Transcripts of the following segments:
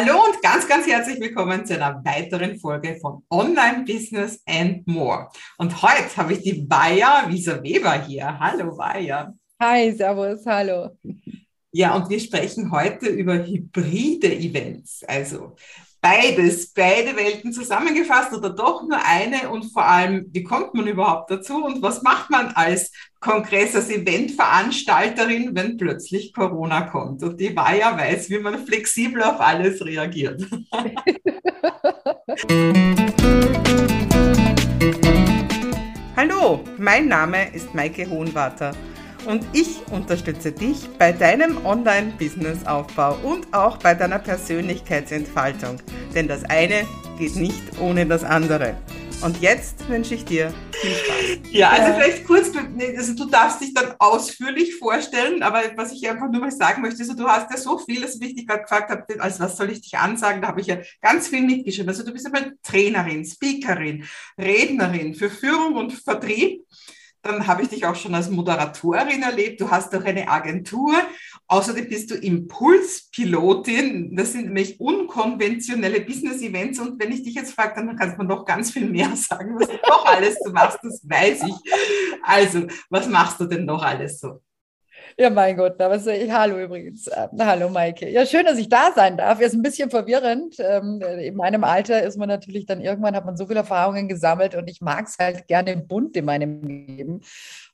Hallo und ganz, ganz herzlich willkommen zu einer weiteren Folge von Online Business and More. Und heute habe ich die Bayer Wieser Weber hier. Hallo Bayer. Hi, Servus, hallo. Ja, und wir sprechen heute über hybride Events. Also beides, beide Welten zusammengefasst oder doch nur eine und vor allem, wie kommt man überhaupt dazu und was macht man als Kongress, als Eventveranstalterin, wenn plötzlich Corona kommt? Und die war ja weiß, wie man flexibel auf alles reagiert. Hallo, mein Name ist Maike Hohenwarter und ich unterstütze dich bei deinem Online-Business-Aufbau und auch bei deiner Persönlichkeitsentfaltung. Denn das eine geht nicht ohne das andere. Und jetzt wünsche ich dir viel Spaß. Ja, also vielleicht kurz, also du darfst dich dann ausführlich vorstellen, aber was ich einfach nur mal sagen möchte, also du hast ja so viel, also wie ich dich gerade gefragt habe, als was soll ich dich ansagen, da habe ich ja ganz viel mitgeschrieben. Also du bist aber Trainerin, Speakerin, Rednerin für Führung und Vertrieb dann habe ich dich auch schon als Moderatorin erlebt. Du hast auch eine Agentur. Außerdem bist du Impulspilotin. Das sind nämlich unkonventionelle Business-Events. Und wenn ich dich jetzt frage, dann kannst du noch ganz viel mehr sagen, was du noch alles du machst. Das weiß ich. Also, was machst du denn noch alles so? Ja, mein Gott, aber so, hallo übrigens. Äh, hallo Maike. Ja, schön, dass ich da sein darf. Ist ein bisschen verwirrend. Ähm, in meinem Alter ist man natürlich dann irgendwann, hat man so viele Erfahrungen gesammelt und ich mag es halt gerne bunt in meinem Leben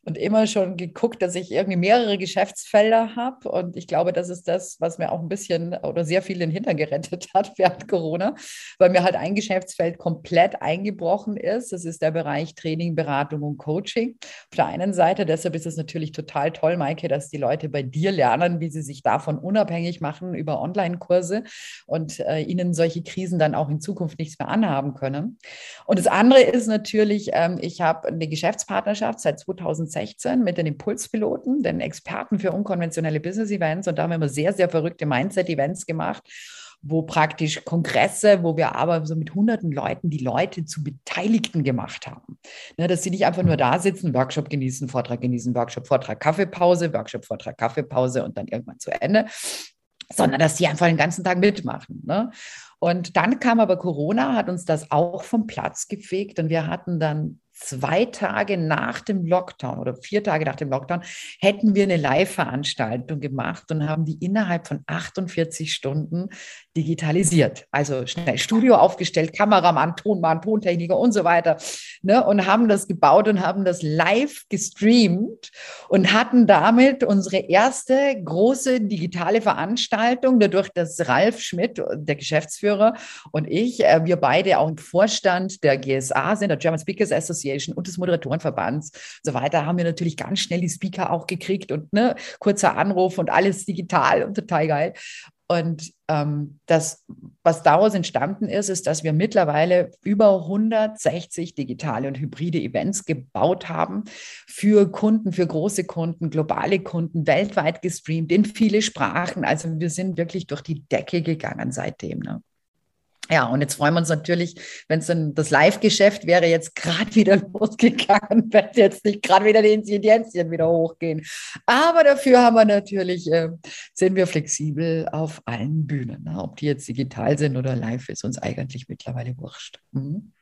und immer schon geguckt, dass ich irgendwie mehrere Geschäftsfelder habe. Und ich glaube, das ist das, was mir auch ein bisschen oder sehr viel den Hintern gerettet hat während Corona, weil mir halt ein Geschäftsfeld komplett eingebrochen ist. Das ist der Bereich Training, Beratung und Coaching. Auf der einen Seite, deshalb ist es natürlich total toll, Maike, dass die Leute bei dir lernen, wie sie sich davon unabhängig machen über Online-Kurse und äh, ihnen solche Krisen dann auch in Zukunft nichts mehr anhaben können. Und das andere ist natürlich, ähm, ich habe eine Geschäftspartnerschaft seit 2010 2016 mit den Impulspiloten, den Experten für unkonventionelle Business Events. Und da haben wir immer sehr, sehr verrückte Mindset-Events gemacht wo praktisch Kongresse, wo wir aber so mit hunderten Leuten die Leute zu Beteiligten gemacht haben. Ne, dass sie nicht einfach nur da sitzen, Workshop genießen, Vortrag genießen, Workshop, Vortrag, Kaffeepause, Workshop, Vortrag, Kaffeepause und dann irgendwann zu Ende, sondern dass sie einfach den ganzen Tag mitmachen. Ne? Und dann kam aber Corona, hat uns das auch vom Platz gefegt und wir hatten dann zwei Tage nach dem Lockdown oder vier Tage nach dem Lockdown hätten wir eine Live-Veranstaltung gemacht und haben die innerhalb von 48 Stunden digitalisiert. Also schnell Studio aufgestellt, Kameramann, Tonmann, Tontechniker und so weiter. Ne, und haben das gebaut und haben das live gestreamt und hatten damit unsere erste große digitale Veranstaltung, dadurch, dass Ralf Schmidt, der Geschäftsführer, und ich, äh, wir beide auch im Vorstand der GSA sind, der German Speakers Association, und des Moderatorenverbands und so weiter, haben wir natürlich ganz schnell die Speaker auch gekriegt und ne, kurzer Anruf und alles digital und total geil. Und ähm, das, was daraus entstanden ist, ist, dass wir mittlerweile über 160 digitale und hybride Events gebaut haben für Kunden, für große Kunden, globale Kunden, weltweit gestreamt in viele Sprachen. Also wir sind wirklich durch die Decke gegangen seitdem. Ne? Ja, und jetzt freuen wir uns natürlich, wenn es dann das Live-Geschäft wäre jetzt gerade wieder losgegangen, wenn jetzt nicht gerade wieder die Inzidenzien wieder hochgehen. Aber dafür haben wir natürlich, äh, sind wir flexibel auf allen Bühnen. Ne? Ob die jetzt digital sind oder live, ist uns eigentlich mittlerweile wurscht. Mhm.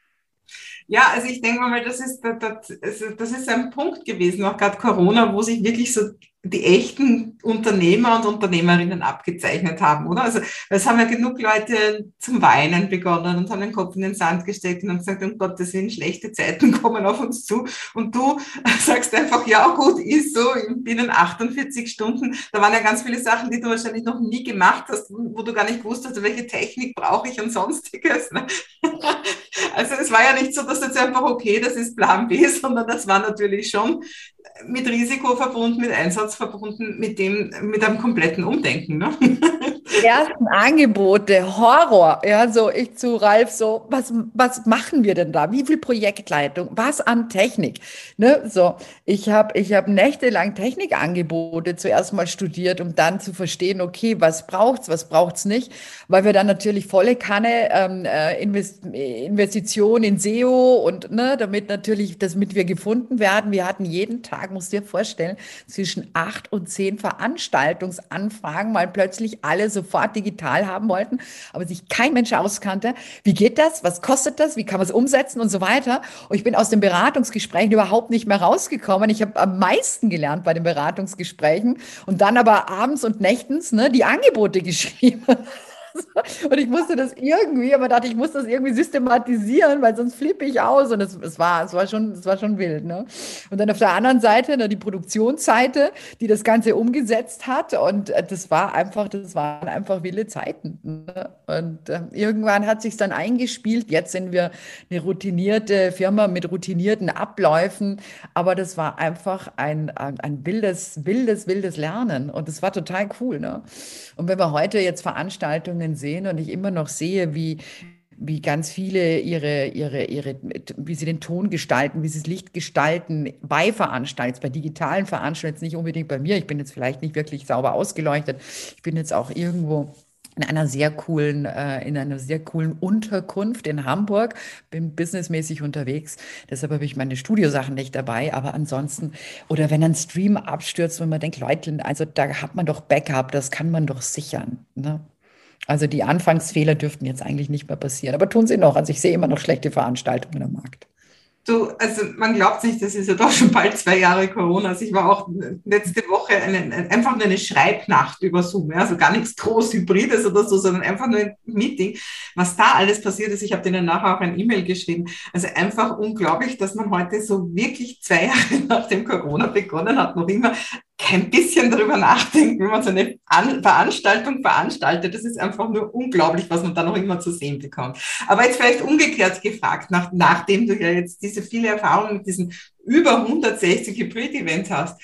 Ja, also ich denke mal, das ist, das, das ist ein Punkt gewesen, auch gerade Corona, wo sich wirklich so die echten Unternehmer und Unternehmerinnen abgezeichnet haben, oder? Also es haben ja genug Leute zum Weinen begonnen und haben den Kopf in den Sand gesteckt und haben gesagt, um Gottes Willen, schlechte Zeiten kommen auf uns zu. Und du sagst einfach, ja gut, ist so, binnen 48 Stunden, da waren ja ganz viele Sachen, die du wahrscheinlich noch nie gemacht hast, wo du gar nicht wusstest, welche Technik brauche ich und sonstiges. Ne? Also es war ja nicht so, dass jetzt einfach, okay, das ist Plan B, sondern das war natürlich schon mit Risiko verbunden, mit Einsatz verbunden, mit dem, mit einem kompletten Umdenken. Ne? Ersten Angebote, Horror. Ja, so ich zu Ralf so, was, was machen wir denn da? Wie viel Projektleitung? Was an Technik? Ne, so, ich habe ich hab nächtelang Technikangebote zuerst mal studiert, um dann zu verstehen, okay, was braucht's, was braucht's nicht, weil wir dann natürlich volle Kanne ähm, äh, Invest Investition in SEO und ne, damit natürlich, damit wir gefunden werden. Wir hatten jeden Tag musst dir vorstellen, zwischen acht und zehn Veranstaltungsanfragen, weil plötzlich alle so sofort digital haben wollten, aber sich kein Mensch auskannte. Wie geht das? Was kostet das? Wie kann man es umsetzen und so weiter? Und ich bin aus den Beratungsgesprächen überhaupt nicht mehr rausgekommen. Ich habe am meisten gelernt bei den Beratungsgesprächen und dann aber abends und nächtens ne, die Angebote geschrieben. Und ich musste das irgendwie, aber dachte, ich muss das irgendwie systematisieren, weil sonst flippe ich aus. Und es, es, war, es, war, schon, es war schon wild. Ne? Und dann auf der anderen Seite ne, die Produktionsseite, die das Ganze umgesetzt hat. Und äh, das war einfach, das waren einfach wilde Zeiten. Ne? Und äh, irgendwann hat sich dann eingespielt. Jetzt sind wir eine routinierte Firma mit routinierten Abläufen. Aber das war einfach ein, ein, ein wildes, wildes, wildes Lernen. Und das war total cool. Ne? Und wenn wir heute jetzt Veranstaltungen Veranstaltungen sehen und ich immer noch sehe, wie, wie ganz viele ihre, ihre, ihre, wie sie den Ton gestalten, wie sie das Licht gestalten bei Veranstaltungen, bei digitalen Veranstaltungen, nicht unbedingt bei mir, ich bin jetzt vielleicht nicht wirklich sauber ausgeleuchtet, ich bin jetzt auch irgendwo in einer sehr coolen, äh, in einer sehr coolen Unterkunft in Hamburg, bin businessmäßig unterwegs. Deshalb habe ich meine Studiosachen nicht dabei. Aber ansonsten, oder wenn ein Stream abstürzt, wenn man denkt, Leute, also da hat man doch Backup, das kann man doch sichern. Ne? Also die Anfangsfehler dürften jetzt eigentlich nicht mehr passieren, aber tun sie noch. Also ich sehe immer noch schlechte Veranstaltungen am Markt. Du, also man glaubt nicht, das ist ja doch schon bald zwei Jahre Corona. Also ich war auch letzte Woche eine, einfach nur eine Schreibnacht über Zoom, also gar nichts groß Hybrides oder so, sondern einfach nur ein Meeting. Was da alles passiert ist, ich habe denen nachher auch ein E-Mail geschrieben. Also einfach unglaublich, dass man heute so wirklich zwei Jahre nach dem Corona begonnen hat, noch immer kein bisschen darüber nachdenken, wenn man so eine An Veranstaltung veranstaltet. Das ist einfach nur unglaublich, was man da noch immer zu sehen bekommt. Aber jetzt vielleicht umgekehrt gefragt, nach, nachdem du ja jetzt diese viele Erfahrungen mit diesen über 160 Hybrid-Events hast,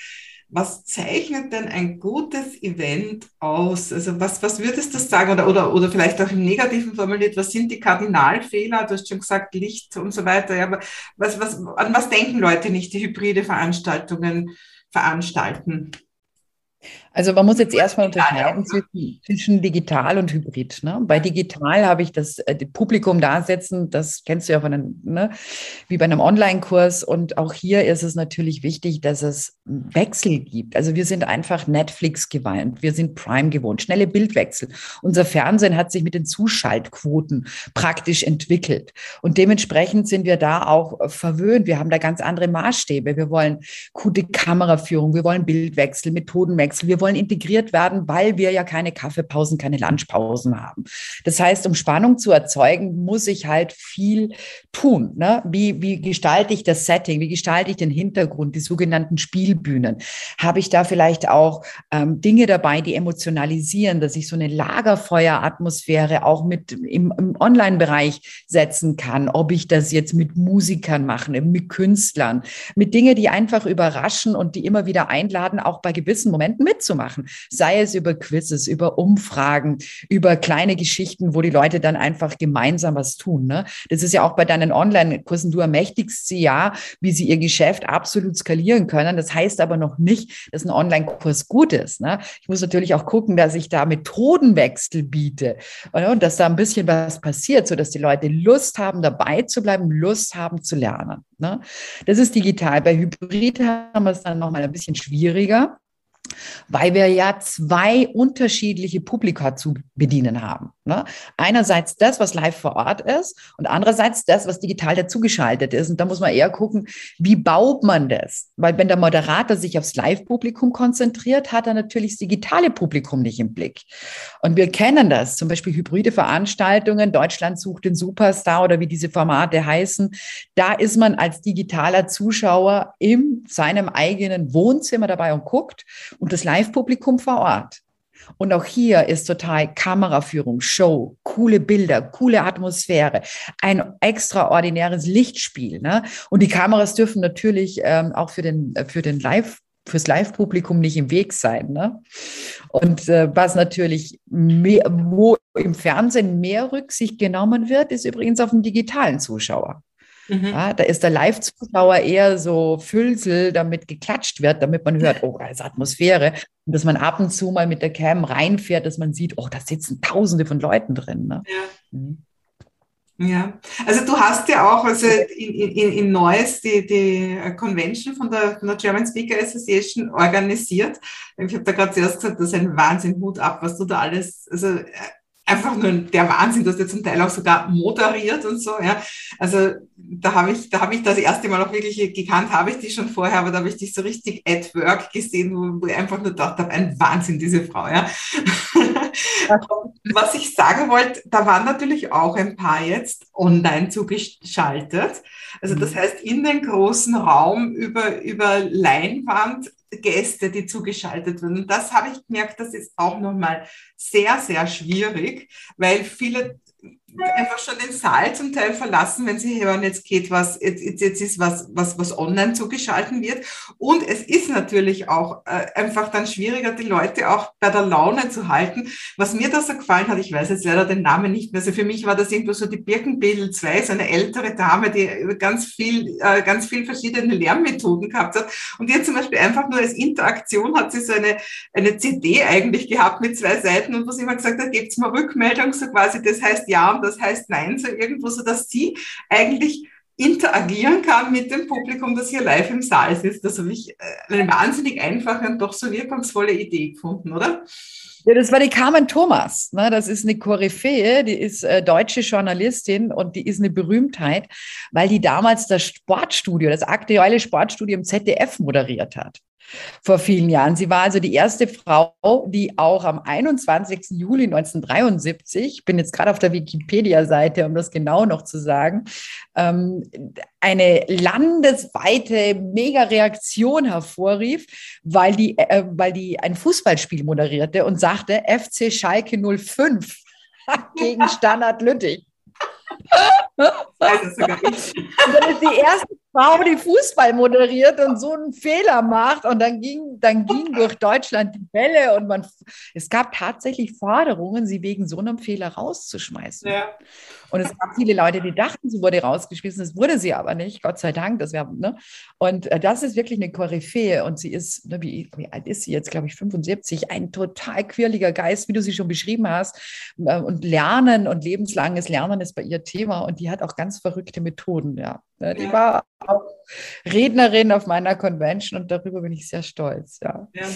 was zeichnet denn ein gutes Event aus? Also was, was würdest du sagen? Oder, oder, oder vielleicht auch im Negativen formuliert, was sind die Kardinalfehler? Du hast schon gesagt, Licht und so weiter. Ja, aber was, was, an was denken Leute nicht, die hybride Veranstaltungen veranstalten. Also man muss jetzt erstmal unterscheiden zwischen, zwischen, digital und hybrid. Ne? Bei digital habe ich das, äh, Publikum da sitzen, das kennst du ja von einem, ne? wie bei einem Online-Kurs. Und auch hier ist es natürlich wichtig, dass es Wechsel gibt. Also wir sind einfach Netflix gewandt, wir sind Prime gewohnt, schnelle Bildwechsel. Unser Fernsehen hat sich mit den Zuschaltquoten praktisch entwickelt. Und dementsprechend sind wir da auch verwöhnt. Wir haben da ganz andere Maßstäbe. Wir wollen gute Kameraführung, wir wollen Bildwechsel, Methodenwechsel, wir wollen wollen integriert werden, weil wir ja keine Kaffeepausen, keine Lunchpausen haben. Das heißt, um Spannung zu erzeugen, muss ich halt viel tun. Ne? Wie, wie gestalte ich das Setting? Wie gestalte ich den Hintergrund, die sogenannten Spielbühnen? Habe ich da vielleicht auch ähm, Dinge dabei, die emotionalisieren, dass ich so eine Lagerfeueratmosphäre auch mit im, im Online-Bereich setzen kann? Ob ich das jetzt mit Musikern mache, mit Künstlern, mit Dingen, die einfach überraschen und die immer wieder einladen, auch bei gewissen Momenten mitzumachen machen. Sei es über Quizzes, über Umfragen, über kleine Geschichten, wo die Leute dann einfach gemeinsam was tun. Ne? Das ist ja auch bei deinen Online-Kursen. Du ermächtigst sie ja, wie sie ihr Geschäft absolut skalieren können. Das heißt aber noch nicht, dass ein Online-Kurs gut ist. Ne? Ich muss natürlich auch gucken, dass ich da Methodenwechsel biete und dass da ein bisschen was passiert, sodass die Leute Lust haben, dabei zu bleiben, Lust haben zu lernen. Ne? Das ist digital. Bei Hybrid haben wir es dann nochmal ein bisschen schwieriger weil wir ja zwei unterschiedliche Publika zu bedienen haben. Ne? Einerseits das, was live vor Ort ist und andererseits das, was digital dazugeschaltet ist. Und da muss man eher gucken, wie baut man das? Weil wenn der Moderator sich aufs Live-Publikum konzentriert, hat er natürlich das digitale Publikum nicht im Blick. Und wir kennen das, zum Beispiel hybride Veranstaltungen, Deutschland sucht den Superstar oder wie diese Formate heißen. Da ist man als digitaler Zuschauer in seinem eigenen Wohnzimmer dabei und guckt und das Live-Publikum vor Ort. Und auch hier ist total Kameraführung, Show, coole Bilder, coole Atmosphäre, ein extraordinäres Lichtspiel. Ne? Und die Kameras dürfen natürlich ähm, auch für den, für den Live fürs Live-Publikum nicht im Weg sein. Ne? Und äh, was natürlich mehr, wo im Fernsehen mehr Rücksicht genommen wird, ist übrigens auf den digitalen Zuschauer. Mhm. Ja, da ist der Live-Zuschauer eher so Füllsel, damit geklatscht wird, damit man hört, oh, da ist Atmosphäre. Und dass man ab und zu mal mit der Cam reinfährt, dass man sieht, oh, da sitzen Tausende von Leuten drin. Ne? Ja. Mhm. Ja, also du hast ja auch also in, in, in Neuss die, die Convention von der, von der German Speaker Association organisiert. Ich habe da gerade zuerst gesagt, das ist ein Wahnsinn, Hut ab, was du da alles, also äh, einfach nur der Wahnsinn, hast ja zum Teil auch sogar moderiert und so, ja. Also da habe ich, da habe ich das erste Mal auch wirklich gekannt, habe ich die schon vorher, aber da habe ich dich so richtig at work gesehen, wo, wo ich einfach nur gedacht habe, ein Wahnsinn, diese Frau, ja. Was ich sagen wollte, da waren natürlich auch ein paar jetzt online zugeschaltet. Also das mhm. heißt, in den großen Raum über, über Leinwand Gäste, die zugeschaltet wurden. Und das habe ich gemerkt, das ist auch nochmal sehr, sehr schwierig, weil viele einfach schon den Saal zum Teil verlassen, wenn sie hören, jetzt geht was, jetzt, jetzt, jetzt ist was, was, was online zugeschalten wird. Und es ist natürlich auch äh, einfach dann schwieriger, die Leute auch bei der Laune zu halten. Was mir da so gefallen hat, ich weiß jetzt leider den Namen nicht mehr, also für mich war das irgendwo so die Birkenbedel 2, so eine ältere Dame, die ganz viel, äh, ganz viel verschiedene Lernmethoden gehabt hat. Und hat zum Beispiel einfach nur als Interaktion hat sie so eine, eine CD eigentlich gehabt mit zwei Seiten und wo sie immer gesagt hat, gebt's mal Rückmeldung, so quasi, das heißt ja und das heißt Nein, so irgendwo, so dass sie eigentlich interagieren kann mit dem Publikum, das hier live im Saal ist. Das habe ich äh, eine wahnsinnig einfache und doch so wirkungsvolle Idee gefunden, oder? Ja, das war die Carmen Thomas. Ne? Das ist eine Koryphäe, die ist äh, deutsche Journalistin und die ist eine Berühmtheit, weil die damals das Sportstudio, das aktuelle Sportstudio im ZDF moderiert hat vor vielen Jahren. Sie war also die erste Frau, die auch am 21. Juli 1973, ich bin jetzt gerade auf der Wikipedia-Seite, um das genau noch zu sagen, ähm, eine landesweite Mega-Reaktion hervorrief, weil die, äh, weil die ein Fußballspiel moderierte und sagte, FC Schalke 05 gegen Standard Lüttich. Also sogar ich. Und dann ist die erste Frau, die Fußball moderiert und so einen Fehler macht. Und dann ging, dann ging durch Deutschland die Welle und man, es gab tatsächlich Forderungen, sie wegen so einem Fehler rauszuschmeißen. Ja. Und es gab viele Leute, die dachten, sie wurde rausgeschmissen. Das wurde sie aber nicht, Gott sei Dank. Das wär, ne? Und äh, das ist wirklich eine Koryphäe. Und sie ist, ne, wie, wie, alt ist sie jetzt, glaube ich, 75, ein total quirliger Geist, wie du sie schon beschrieben hast. Äh, und Lernen und lebenslanges Lernen ist bei ihr Thema. Und die hat auch ganz verrückte Methoden, ja. Ne, die ja. war auch Rednerin auf meiner Convention und darüber bin ich sehr stolz. Ja. ja.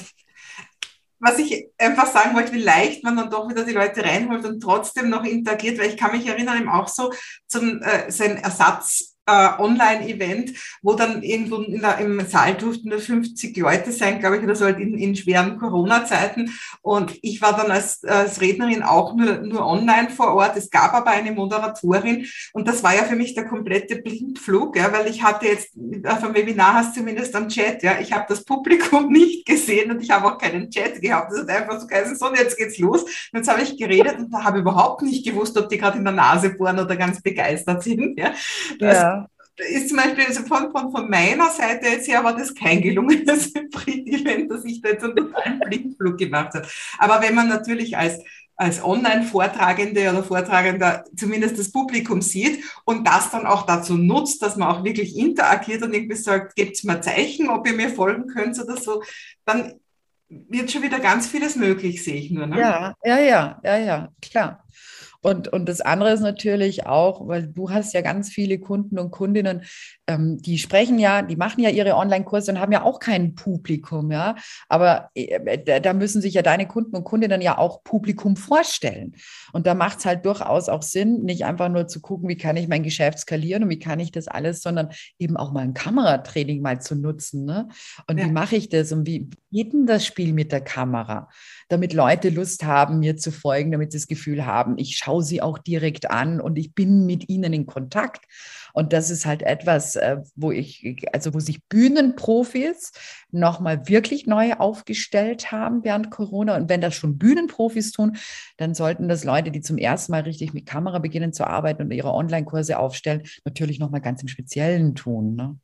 Was ich einfach sagen wollte, wie leicht man dann doch wieder die Leute reinholt und trotzdem noch interagiert, weil ich kann mich erinnern, eben auch so zum äh, sein Ersatz Online-Event, wo dann irgendwo der, im Saal durften nur 50 Leute sein, glaube ich, oder so halt in, in schweren Corona-Zeiten. Und ich war dann als, als Rednerin auch nur, nur online vor Ort. Es gab aber eine Moderatorin und das war ja für mich der komplette Blindflug, ja, weil ich hatte jetzt auf dem Webinar hast zumindest am Chat, ja, ich habe das Publikum nicht gesehen und ich habe auch keinen Chat gehabt. Das hat einfach so geheißen, so, jetzt geht's los. Und jetzt habe ich geredet und habe überhaupt nicht gewusst, ob die gerade in der Nase bohren oder ganz begeistert sind. Ja. ja ist zum Beispiel also von, von, von meiner Seite jetzt her war das kein gelungenes Hybrid-Event, dass ich da jetzt einen totalen Blindflug gemacht habe. Aber wenn man natürlich als als Online-Vortragende oder Vortragender zumindest das Publikum sieht und das dann auch dazu nutzt, dass man auch wirklich interagiert und irgendwie sagt, gebt mir Zeichen, ob ihr mir folgen könnt oder so, dann wird schon wieder ganz vieles möglich, sehe ich nur. Ne? Ja, ja, ja, ja, ja, klar. Und, und das andere ist natürlich auch, weil du hast ja ganz viele Kunden und Kundinnen, ähm, die sprechen ja, die machen ja ihre Online-Kurse und haben ja auch kein Publikum, ja. Aber äh, da müssen sich ja deine Kunden und Kundinnen ja auch Publikum vorstellen. Und da macht es halt durchaus auch Sinn, nicht einfach nur zu gucken, wie kann ich mein Geschäft skalieren und wie kann ich das alles, sondern eben auch mal ein Kameratraining mal zu nutzen. Ne? Und ja. wie mache ich das und wie geht denn das Spiel mit der Kamera, damit Leute Lust haben, mir zu folgen, damit sie das Gefühl haben, ich schaue sie auch direkt an und ich bin mit ihnen in Kontakt. Und das ist halt etwas, äh, wo ich, also wo sich Bühnenprofis nochmal wirklich neu aufgestellt haben während Corona. Und wenn das schon Bühnenprofis tun, dann sollten das Leute, die zum ersten Mal richtig mit Kamera beginnen zu arbeiten und ihre Online-Kurse aufstellen, natürlich nochmal ganz im Speziellen tun. Ne?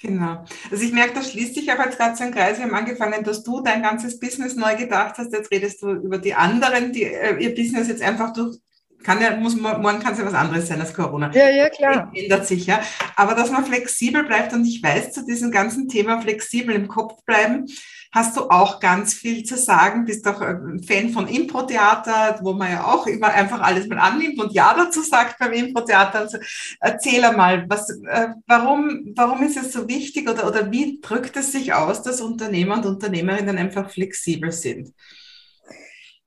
Genau. Also ich merke, da schließt sich aber jetzt gerade so ein Kreis. Wir haben angefangen, dass du dein ganzes Business neu gedacht hast. Jetzt redest du über die anderen, die äh, ihr Business jetzt einfach durch kann ja, muss, morgen kann es ja was anderes sein als Corona. Ja, ja, klar. Ändert sich ja. Aber dass man flexibel bleibt und ich weiß zu diesem ganzen Thema flexibel im Kopf bleiben, hast du auch ganz viel zu sagen. Bist doch ein Fan von Impro-Theater, wo man ja auch immer einfach alles mal annimmt und Ja dazu sagt beim Impro-Theater. Also erzähl einmal, was, äh, warum, warum ist es so wichtig oder, oder wie drückt es sich aus, dass Unternehmer und Unternehmerinnen einfach flexibel sind?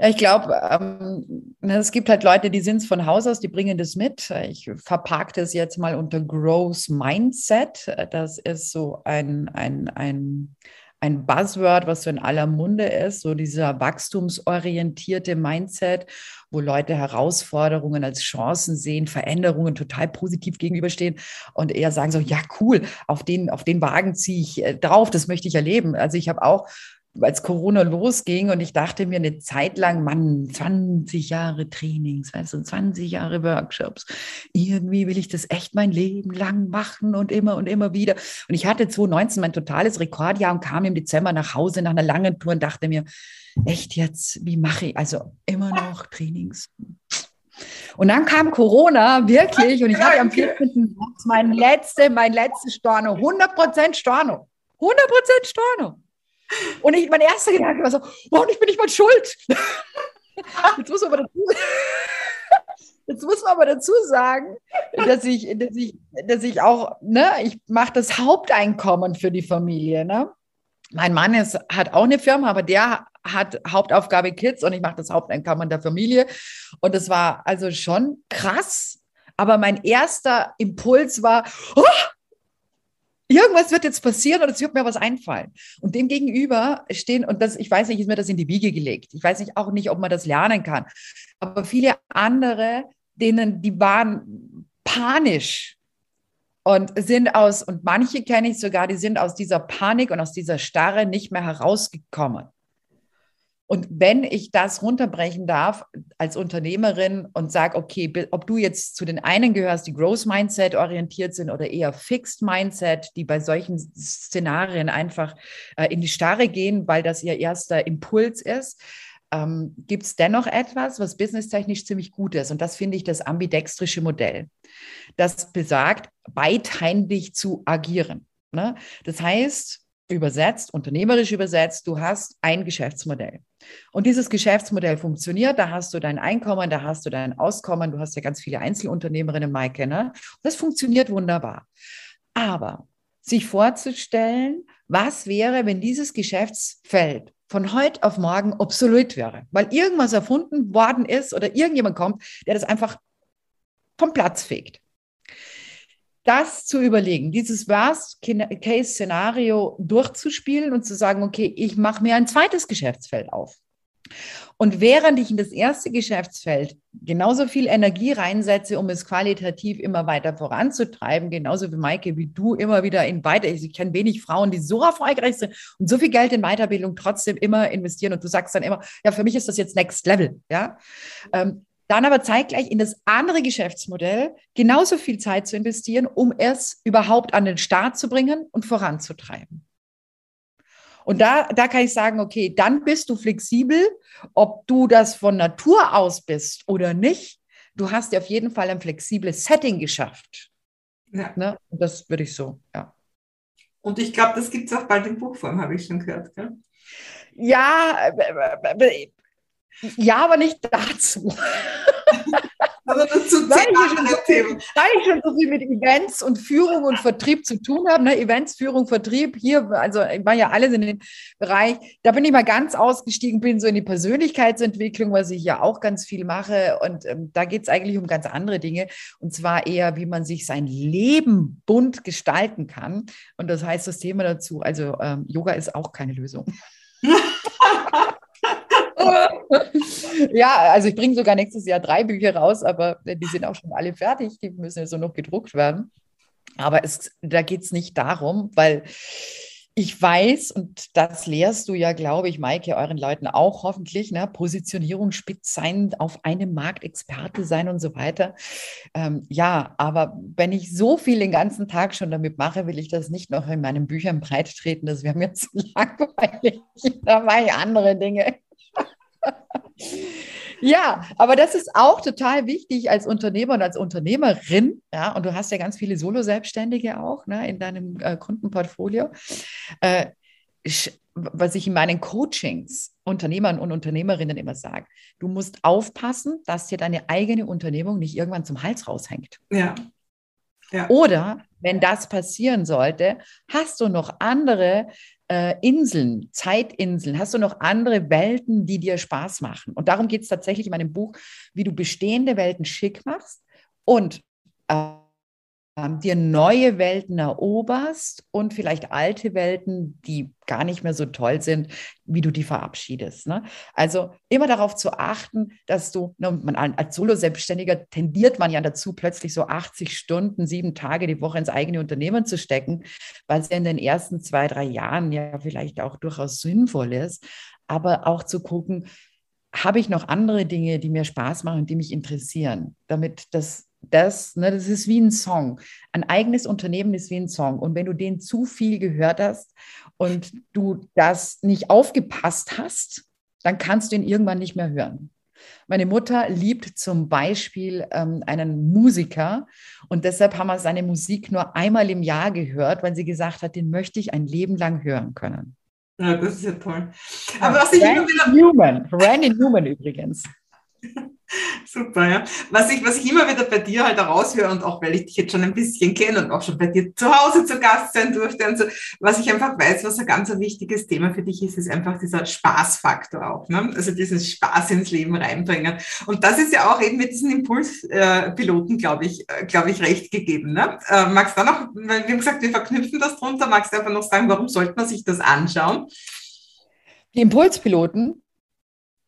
Ich glaube, ähm, es gibt halt Leute, die sind es von Haus aus, die bringen das mit. Ich verpacke das jetzt mal unter Growth Mindset. Das ist so ein, ein, ein, ein Buzzword, was so in aller Munde ist, so dieser wachstumsorientierte Mindset, wo Leute Herausforderungen als Chancen sehen, Veränderungen total positiv gegenüberstehen und eher sagen so, ja cool, auf den, auf den Wagen ziehe ich äh, drauf, das möchte ich erleben. Also ich habe auch als Corona losging und ich dachte mir eine Zeit lang, Mann, 20 Jahre Trainings, weißt du, 20 Jahre Workshops. Irgendwie will ich das echt mein Leben lang machen und immer und immer wieder. Und ich hatte 2019 mein totales Rekordjahr und kam im Dezember nach Hause nach einer langen Tour und dachte mir, echt jetzt, wie mache ich, also immer noch Trainings. Und dann kam Corona, wirklich, und ich hatte am 14. März mein letzte, mein letztes Storno, 100% Storno. 100% Storno. Und ich, mein erster Gedanke war so, oh, ich bin nicht mal schuld. Jetzt muss man aber dazu, jetzt muss man aber dazu sagen, dass ich, dass ich, dass ich auch, ne, ich mache das Haupteinkommen für die Familie. Ne? Mein Mann ist, hat auch eine Firma, aber der hat Hauptaufgabe Kids und ich mache das Haupteinkommen der Familie. Und das war also schon krass. Aber mein erster Impuls war, oh, irgendwas wird jetzt passieren und es wird mir was einfallen. Und dem gegenüber stehen, und das, ich weiß nicht, ist mir das in die Wiege gelegt. Ich weiß nicht auch nicht, ob man das lernen kann. Aber viele andere, denen, die waren panisch und sind aus, und manche kenne ich sogar, die sind aus dieser Panik und aus dieser Starre nicht mehr herausgekommen. Und wenn ich das runterbrechen darf als Unternehmerin und sage, okay, ob du jetzt zu den einen gehörst, die Growth Mindset orientiert sind oder eher Fixed Mindset, die bei solchen Szenarien einfach äh, in die Starre gehen, weil das ihr erster Impuls ist, ähm, gibt es dennoch etwas, was businesstechnisch ziemlich gut ist. Und das finde ich das ambidextrische Modell. Das besagt, beidhändig zu agieren. Ne? Das heißt, übersetzt, unternehmerisch übersetzt, du hast ein Geschäftsmodell. Und dieses Geschäftsmodell funktioniert, da hast du dein Einkommen, da hast du dein Auskommen, du hast ja ganz viele Einzelunternehmerinnen, Maike, ne? Das funktioniert wunderbar. Aber sich vorzustellen, was wäre, wenn dieses Geschäftsfeld von heute auf morgen obsolet wäre, weil irgendwas erfunden worden ist oder irgendjemand kommt, der das einfach vom Platz fegt das zu überlegen, dieses Worst-Case-Szenario durchzuspielen und zu sagen, okay, ich mache mir ein zweites Geschäftsfeld auf. Und während ich in das erste Geschäftsfeld genauso viel Energie reinsetze, um es qualitativ immer weiter voranzutreiben, genauso wie Maike, wie du immer wieder in weiter, ich kenne wenig Frauen, die so erfolgreich sind und so viel Geld in Weiterbildung trotzdem immer investieren und du sagst dann immer, ja, für mich ist das jetzt Next Level, ja. Ähm, dann aber zeitgleich in das andere Geschäftsmodell genauso viel Zeit zu investieren, um es überhaupt an den Start zu bringen und voranzutreiben. Und da, da kann ich sagen, okay, dann bist du flexibel, ob du das von Natur aus bist oder nicht. Du hast dir auf jeden Fall ein flexibles Setting geschafft. Ja. Ne? Und das würde ich so, ja. Und ich glaube, das gibt es auch bald in Buchform, habe ich schon gehört. Gell? Ja, äh, äh, äh, ja, aber nicht dazu. Aber dazu weil, ich schon so viel, weil ich schon so viel mit Events und Führung und Vertrieb zu tun habe, ne? Events, Führung, Vertrieb, hier, also ich war ja alles in dem Bereich, da bin ich mal ganz ausgestiegen, bin so in die Persönlichkeitsentwicklung, was ich ja auch ganz viel mache. Und ähm, da geht es eigentlich um ganz andere Dinge. Und zwar eher, wie man sich sein Leben bunt gestalten kann. Und das heißt das Thema dazu, also ähm, Yoga ist auch keine Lösung. Ja, also ich bringe sogar nächstes Jahr drei Bücher raus, aber die sind auch schon alle fertig. Die müssen jetzt so noch gedruckt werden. Aber es, da geht es nicht darum, weil ich weiß, und das lehrst du ja, glaube ich, Maike, euren Leuten auch hoffentlich, ne? Positionierung spitz sein, auf einem Markt Experte sein und so weiter. Ähm, ja, aber wenn ich so viel den ganzen Tag schon damit mache, will ich das nicht noch in meinen Büchern breit treten. Das wäre mir zu langweilig. Da mache ich andere Dinge. Ja, aber das ist auch total wichtig als Unternehmer und als Unternehmerin. Ja, und du hast ja ganz viele Solo-Selbstständige auch ne, in deinem äh, Kundenportfolio. Äh, was ich in meinen Coachings Unternehmern und Unternehmerinnen immer sage, du musst aufpassen, dass dir deine eigene Unternehmung nicht irgendwann zum Hals raushängt. Ja. ja. Oder wenn das passieren sollte, hast du noch andere äh, Inseln, Zeitinseln, hast du noch andere Welten, die dir Spaß machen. Und darum geht es tatsächlich in meinem Buch, wie du bestehende Welten schick machst und äh, dir neue Welten eroberst und vielleicht alte Welten, die gar nicht mehr so toll sind, wie du die verabschiedest. Ne? Also immer darauf zu achten, dass du, ne, man, als Solo-Selbstständiger tendiert man ja dazu, plötzlich so 80 Stunden, sieben Tage die Woche ins eigene Unternehmen zu stecken, weil es ja in den ersten zwei, drei Jahren ja vielleicht auch durchaus sinnvoll ist, aber auch zu gucken, habe ich noch andere Dinge, die mir Spaß machen, die mich interessieren, damit das das, ne, das ist wie ein Song. Ein eigenes Unternehmen ist wie ein Song. Und wenn du den zu viel gehört hast und du das nicht aufgepasst hast, dann kannst du ihn irgendwann nicht mehr hören. Meine Mutter liebt zum Beispiel ähm, einen Musiker und deshalb haben wir seine Musik nur einmal im Jahr gehört, weil sie gesagt hat, den möchte ich ein Leben lang hören können. Ja, das ist ja toll. Aber was ich Randy immer wieder... Newman, Randy Newman übrigens. Super, ja. Was ich, was ich immer wieder bei dir halt heraushöre und auch weil ich dich jetzt schon ein bisschen kenne und auch schon bei dir zu Hause zu Gast sein durfte und so, was ich einfach weiß, was ein ganz wichtiges Thema für dich ist, ist einfach dieser Spaßfaktor auch, ne? Also diesen Spaß ins Leben reinbringen. Und das ist ja auch eben mit diesen Impulspiloten, glaube ich, glaube ich, recht gegeben, ne? Äh, magst du noch, wir haben gesagt, wir verknüpfen das drunter, magst du einfach noch sagen, warum sollte man sich das anschauen? Die Impulspiloten,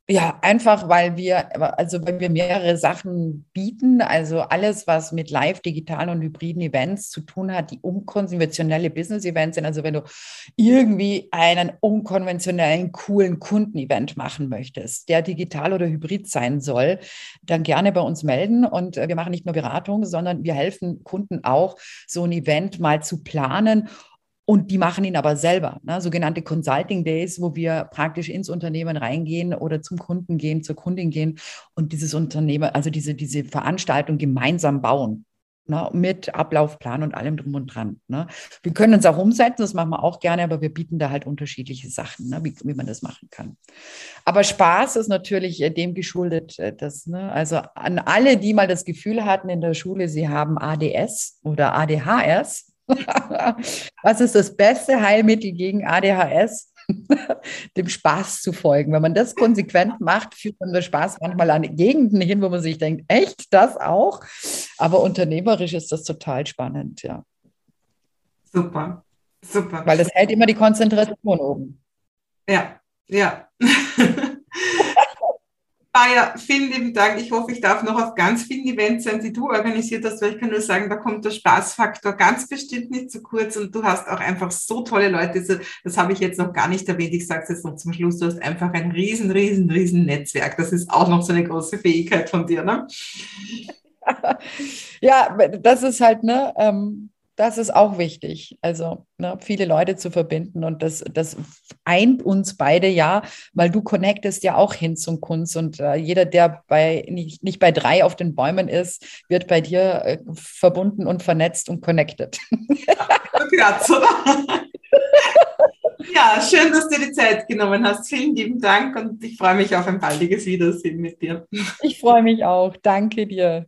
ja, einfach weil wir, also weil wir mehrere Sachen bieten, also alles, was mit live, digitalen und hybriden Events zu tun hat, die unkonventionelle Business-Events sind. Also wenn du irgendwie einen unkonventionellen, coolen Kundenevent machen möchtest, der digital oder hybrid sein soll, dann gerne bei uns melden. Und wir machen nicht nur Beratung, sondern wir helfen Kunden auch, so ein Event mal zu planen und die machen ihn aber selber, ne? sogenannte Consulting Days, wo wir praktisch ins Unternehmen reingehen oder zum Kunden gehen, zur Kundin gehen und dieses Unternehmen, also diese, diese Veranstaltung gemeinsam bauen. Ne? Mit Ablaufplan und allem drum und dran. Ne? Wir können uns auch umsetzen, das machen wir auch gerne, aber wir bieten da halt unterschiedliche Sachen, ne? wie, wie man das machen kann. Aber Spaß ist natürlich äh, dem geschuldet, äh, dass, ne? also an alle, die mal das Gefühl hatten in der Schule, sie haben ADS oder ADHS, Was ist das beste Heilmittel gegen ADHS? dem Spaß zu folgen. Wenn man das konsequent macht, führt man der Spaß manchmal an Gegenden hin, wo man sich denkt, echt, das auch? Aber unternehmerisch ist das total spannend, ja. Super, super. Weil das hält immer die Konzentration oben. Ja, ja. Ah ja, vielen lieben Dank. Ich hoffe, ich darf noch auf ganz vielen Events sein, die du organisiert hast, weil ich kann nur sagen, da kommt der Spaßfaktor ganz bestimmt nicht zu kurz und du hast auch einfach so tolle Leute. Das, habe ich jetzt noch gar nicht erwähnt. Ich sage es jetzt noch zum Schluss. Du hast einfach ein riesen, riesen, riesen Netzwerk. Das ist auch noch so eine große Fähigkeit von dir, ne? Ja, das ist halt, ne, ähm, das ist auch wichtig. Also ne, viele Leute zu verbinden und das, das eint uns beide ja, weil du connectest ja auch hin zum Kunst und äh, jeder, der bei nicht, nicht bei drei auf den Bäumen ist, wird bei dir äh, verbunden und vernetzt und connected. Ja, ja, schön, dass du dir die Zeit genommen hast. Vielen lieben Dank und ich freue mich auf ein baldiges Wiedersehen mit dir. Ich freue mich auch. Danke dir.